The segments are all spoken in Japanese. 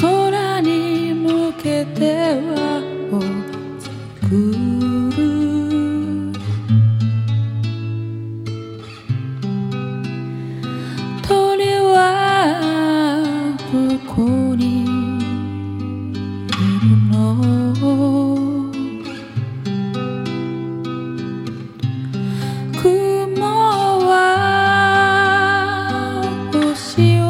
空に向けてはく you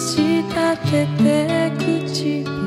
舌立てて口